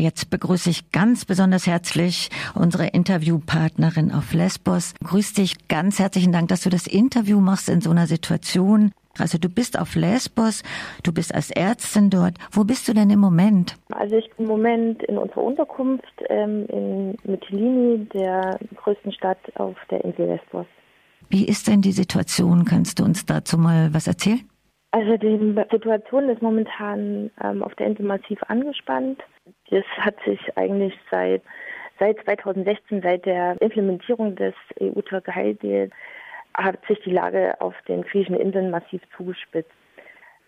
Jetzt begrüße ich ganz besonders herzlich unsere Interviewpartnerin auf Lesbos. Grüß dich, ganz herzlichen Dank, dass du das Interview machst in so einer Situation. Also du bist auf Lesbos, du bist als Ärztin dort. Wo bist du denn im Moment? Also ich bin im Moment in unserer Unterkunft ähm, in Mytilini, der größten Stadt auf der Insel Lesbos. Wie ist denn die Situation? Kannst du uns dazu mal was erzählen? Also die Situation ist momentan ähm, auf der Insel massiv angespannt. Das hat sich eigentlich seit seit 2016, seit der Implementierung des EU-Türkei-Deals, hat sich die Lage auf den griechischen Inseln massiv zugespitzt.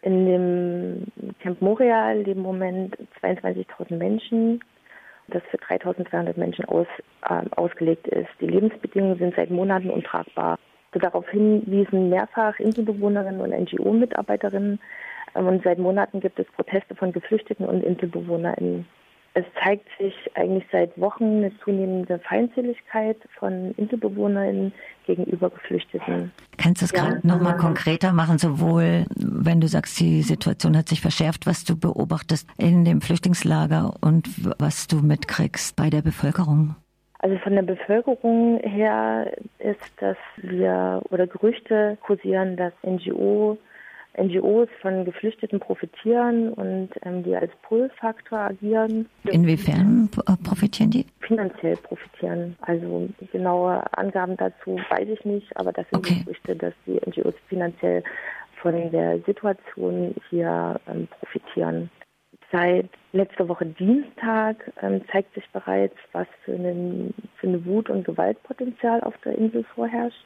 In dem Camp Moria leben im Moment 22.000 Menschen, das für 3.200 Menschen aus, äh, ausgelegt ist. Die Lebensbedingungen sind seit Monaten untragbar. Darauf hinwiesen mehrfach Inselbewohnerinnen und NGO-Mitarbeiterinnen. Ähm, und seit Monaten gibt es Proteste von Geflüchteten und InselbewohnerInnen. Es zeigt sich eigentlich seit Wochen eine zunehmende Feindseligkeit von InselbewohnerInnen gegenüber Geflüchteten. Kannst du es gerade ja, nochmal konkreter machen, sowohl wenn du sagst, die Situation hat sich verschärft, was du beobachtest in dem Flüchtlingslager und was du mitkriegst bei der Bevölkerung? Also von der Bevölkerung her ist, dass wir oder Gerüchte kursieren, dass NGO, NGOs von Geflüchteten profitieren und ähm, die als Pull-Faktor agieren. Inwiefern profitieren die? Finanziell profitieren. Also genaue Angaben dazu weiß ich nicht, aber das sind okay. Gerüchte, dass die NGOs finanziell von der Situation hier ähm, profitieren. Seit letzter Woche Dienstag ähm, zeigt sich bereits, was für, einen, für eine Wut- und Gewaltpotenzial auf der Insel vorherrscht.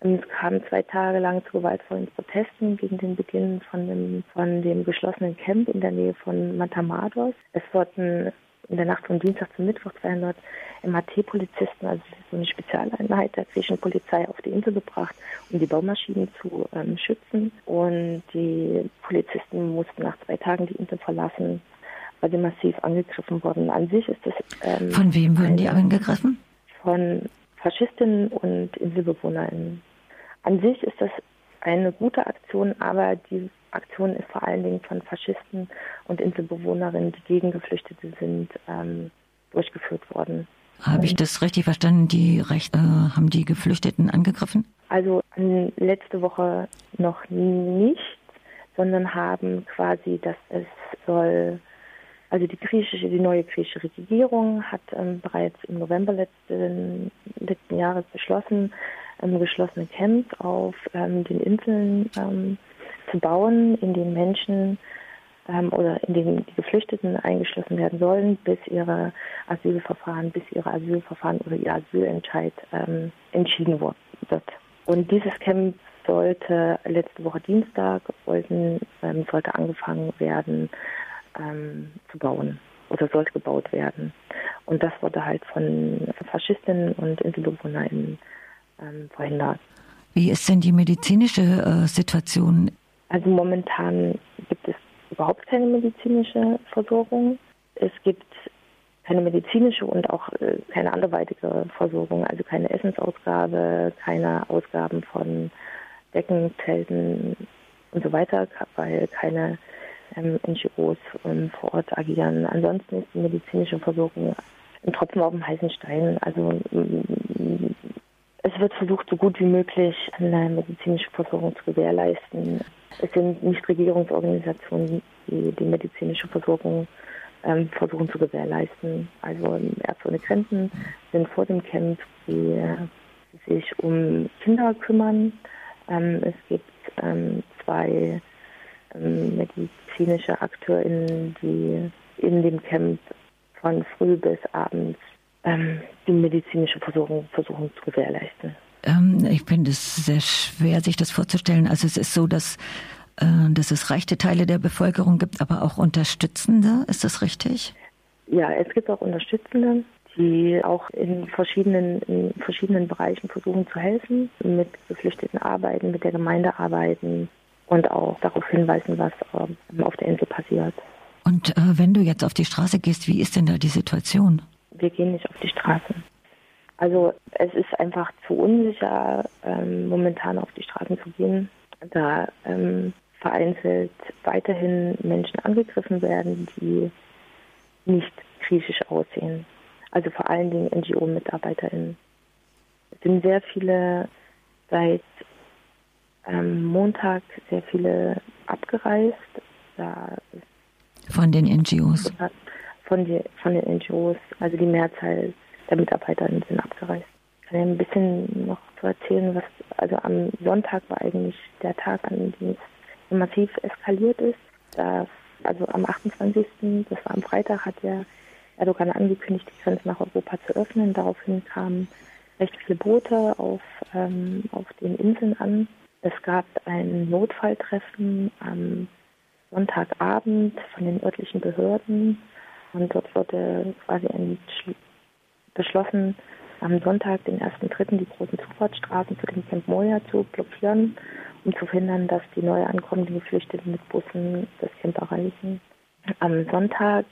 Ähm, es kam zwei Tage lang zu gewaltvollen Protesten gegen den Beginn von dem, von dem geschlossenen Camp in der Nähe von Matamados. Es wurden in der Nacht von Dienstag zum Mittwoch 200 MAT-Polizisten, also so eine Spezialeinheit der griechischen Polizei, auf die Insel gebracht, um die Baumaschinen zu ähm, schützen. Und die Polizisten mussten nach zwei Tagen die Insel verlassen, weil sie massiv angegriffen wurden. An sich ist das. Ähm, von wem wurden die angegriffen? Von Faschistinnen und InselbewohnerInnen. An sich ist das eine gute Aktion, aber die Aktion ist vor allen Dingen von Faschisten und Inselbewohnerinnen, die gegen Geflüchtete sind, ähm, durchgeführt worden. Habe ich das richtig verstanden? Die Recht, äh, haben die Geflüchteten angegriffen? Also letzte Woche noch nicht, sondern haben quasi, dass es soll, also die griechische, die neue griechische Regierung hat ähm, bereits im November letzten, letzten Jahres beschlossen, ähm, geschlossene Camps auf ähm, den Inseln ähm, zu bauen, in denen Menschen ähm, oder in denen die Geflüchteten eingeschlossen werden sollen, bis ihre Asylverfahren, bis ihre Asylverfahren oder ihr Asylentscheid ähm, entschieden wird. Und dieses Camp sollte letzte Woche Dienstag wollten, ähm, sollte angefangen werden ähm, zu bauen oder sollte gebaut werden. Und das wurde halt von Faschistinnen und InselbewohnerInnen ähm, verhindert. Wie ist denn die medizinische äh, Situation? Also momentan gibt es überhaupt keine medizinische Versorgung. Es gibt keine medizinische und auch äh, keine anderweitige Versorgung, also keine Essensausgabe, keine Ausgaben von Decken, Zelten und so weiter, weil keine ähm, NGOs ähm, vor Ort agieren. Ansonsten ist die medizinische Versorgung ein Tropfen auf dem heißen Stein. Also es wird versucht, so gut wie möglich eine medizinische Versorgung zu gewährleisten. Es sind Nichtregierungsorganisationen, die die medizinische Versorgung ähm, versuchen zu gewährleisten. Also Ärzte ohne Grenzen sind vor dem Camp, die sich um Kinder kümmern. Ähm, es gibt ähm, zwei ähm, medizinische AkteurInnen, die in dem Camp von früh bis abends ähm, die medizinische Versorgung versuchen zu gewährleisten. Ähm, ich finde es sehr schwer, sich das vorzustellen. Also es ist so, dass, äh, dass es reichte Teile der Bevölkerung gibt, aber auch Unterstützende. Ist das richtig? Ja, es gibt auch Unterstützende, die auch in verschiedenen, in verschiedenen Bereichen versuchen zu helfen, mit Geflüchteten arbeiten, mit der Gemeinde arbeiten und auch darauf hinweisen, was äh, auf der Insel passiert. Und äh, wenn du jetzt auf die Straße gehst, wie ist denn da die Situation? Wir gehen nicht auf die Straße. Also einfach zu unsicher, ähm, momentan auf die Straßen zu gehen, da ähm, vereinzelt weiterhin Menschen angegriffen werden, die nicht griechisch aussehen. Also vor allen Dingen NGO-MitarbeiterInnen. Es sind sehr viele seit ähm, Montag sehr viele abgereist. Da von den NGOs? Von, die, von den NGOs, also die Mehrzahl der Mitarbeiterinnen sind abgereist. Ein bisschen noch zu erzählen, was, also am Sonntag war eigentlich der Tag, an dem es massiv eskaliert ist. Da, also am 28., das war am Freitag, hat ja Erdogan angekündigt, die Grenze nach Europa zu öffnen. Daraufhin kamen recht viele Boote auf, ähm, auf den Inseln an. Es gab ein Notfalltreffen am Sonntagabend von den örtlichen Behörden und dort wurde quasi beschlossen, am Sonntag, den 1.3., die großen Zufahrtsstraßen zu dem Camp Moria zu blockieren, um zu verhindern, dass die neu ankommenden Geflüchteten mit Bussen das Camp erreichen. Am Sonntag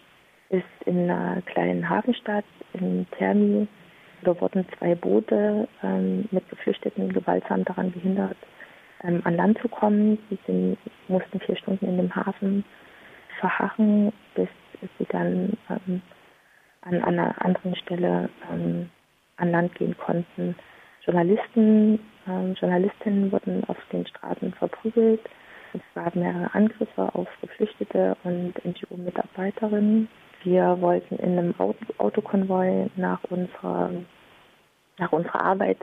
ist in einer kleinen Hafenstadt in Termi, da wurden zwei Boote ähm, mit Geflüchteten gewaltsam daran behindert, ähm, an Land zu kommen. Sie sind, mussten vier Stunden in dem Hafen verharren, bis sie dann ähm, an, an, einer anderen Stelle ähm, an Land gehen konnten. Journalisten, ähm, Journalistinnen wurden auf den Straßen verprügelt. Es gab mehrere Angriffe auf Geflüchtete und NGO-Mitarbeiterinnen. Wir wollten in einem Auto Autokonvoi nach unserer, nach unserer Arbeit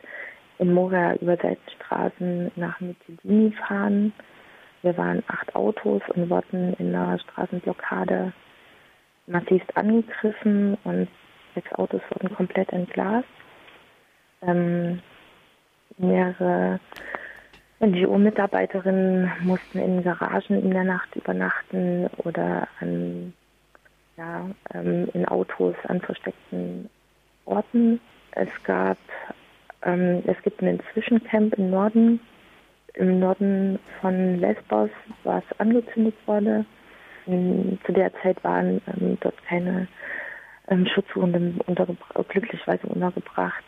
in Moria über Seitenstraßen nach Mytilini fahren. Wir waren acht Autos und wurden in einer Straßenblockade massivst angegriffen und sechs Autos wurden komplett entglast. Ähm, mehrere NGO-Mitarbeiterinnen mussten in Garagen in der Nacht übernachten oder an, ja, ähm, in Autos an versteckten Orten. Es gab ähm, es gibt ein Zwischencamp im Norden. Im Norden von Lesbos, was angezündet wurde. In, zu der Zeit waren ähm, dort keine ähm, Schutzsuchenden glücklicherweise untergebracht.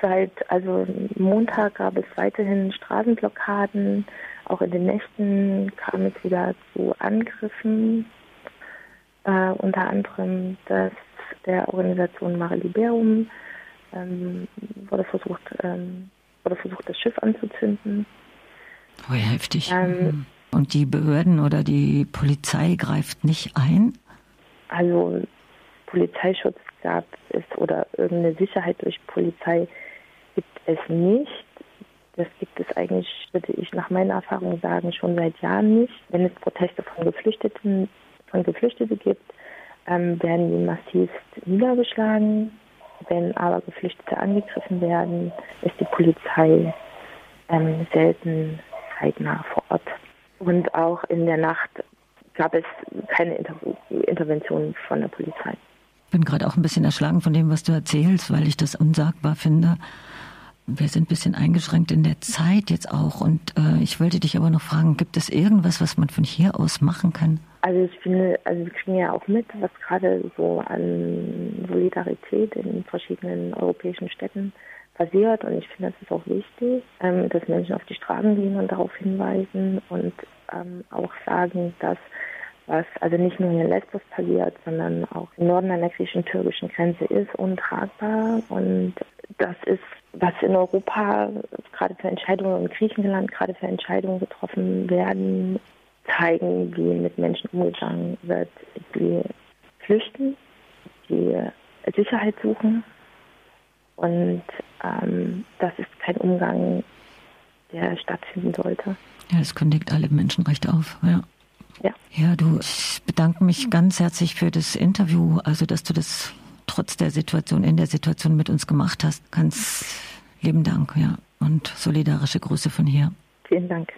Seit also Montag gab es weiterhin Straßenblockaden. Auch in den Nächten kam es wieder zu Angriffen. Äh, unter anderem das der Organisation Mare Liberum ähm, wurde versucht, ähm, wurde versucht, das Schiff anzuzünden. Oh, heftig. Ähm, Und die Behörden oder die Polizei greift nicht ein? Also Polizeischutz gab es oder irgendeine Sicherheit durch Polizei gibt es nicht. Das gibt es eigentlich, würde ich nach meiner Erfahrung sagen, schon seit Jahren nicht. Wenn es Proteste von Geflüchteten, von Geflüchteten gibt, ähm, werden die massivst niedergeschlagen. Wenn aber Geflüchtete angegriffen werden, ist die Polizei ähm, selten zeitnah vor Ort. Und auch in der Nacht gab es keine Inter Intervention von der Polizei. Bin gerade auch ein bisschen erschlagen von dem, was du erzählst, weil ich das unsagbar finde. Wir sind ein bisschen eingeschränkt in der Zeit jetzt auch. Und äh, ich wollte dich aber noch fragen, gibt es irgendwas, was man von hier aus machen kann? Also ich finde, also wir kriegen ja auch mit, was gerade so an Solidarität in verschiedenen europäischen Städten passiert. Und ich finde, das ist auch wichtig, ähm, dass Menschen auf die Straßen gehen und darauf hinweisen und ähm, auch sagen, dass was also nicht nur in Lesbos passiert, sondern auch im Norden an der griechisch-türkischen Grenze ist, untragbar. Und das ist, was in Europa gerade für Entscheidungen in Griechenland gerade für Entscheidungen getroffen werden, zeigen, wie mit Menschen umgegangen wird, die flüchten, die Sicherheit suchen. Und ähm, das ist kein Umgang, der stattfinden sollte. Ja, es kündigt alle Menschenrechte auf. Ja. Ja. ja, du, ich bedanke mich ganz herzlich für das Interview, also dass du das trotz der Situation, in der Situation mit uns gemacht hast. Ganz lieben Dank, ja. Und solidarische Grüße von hier. Vielen Dank.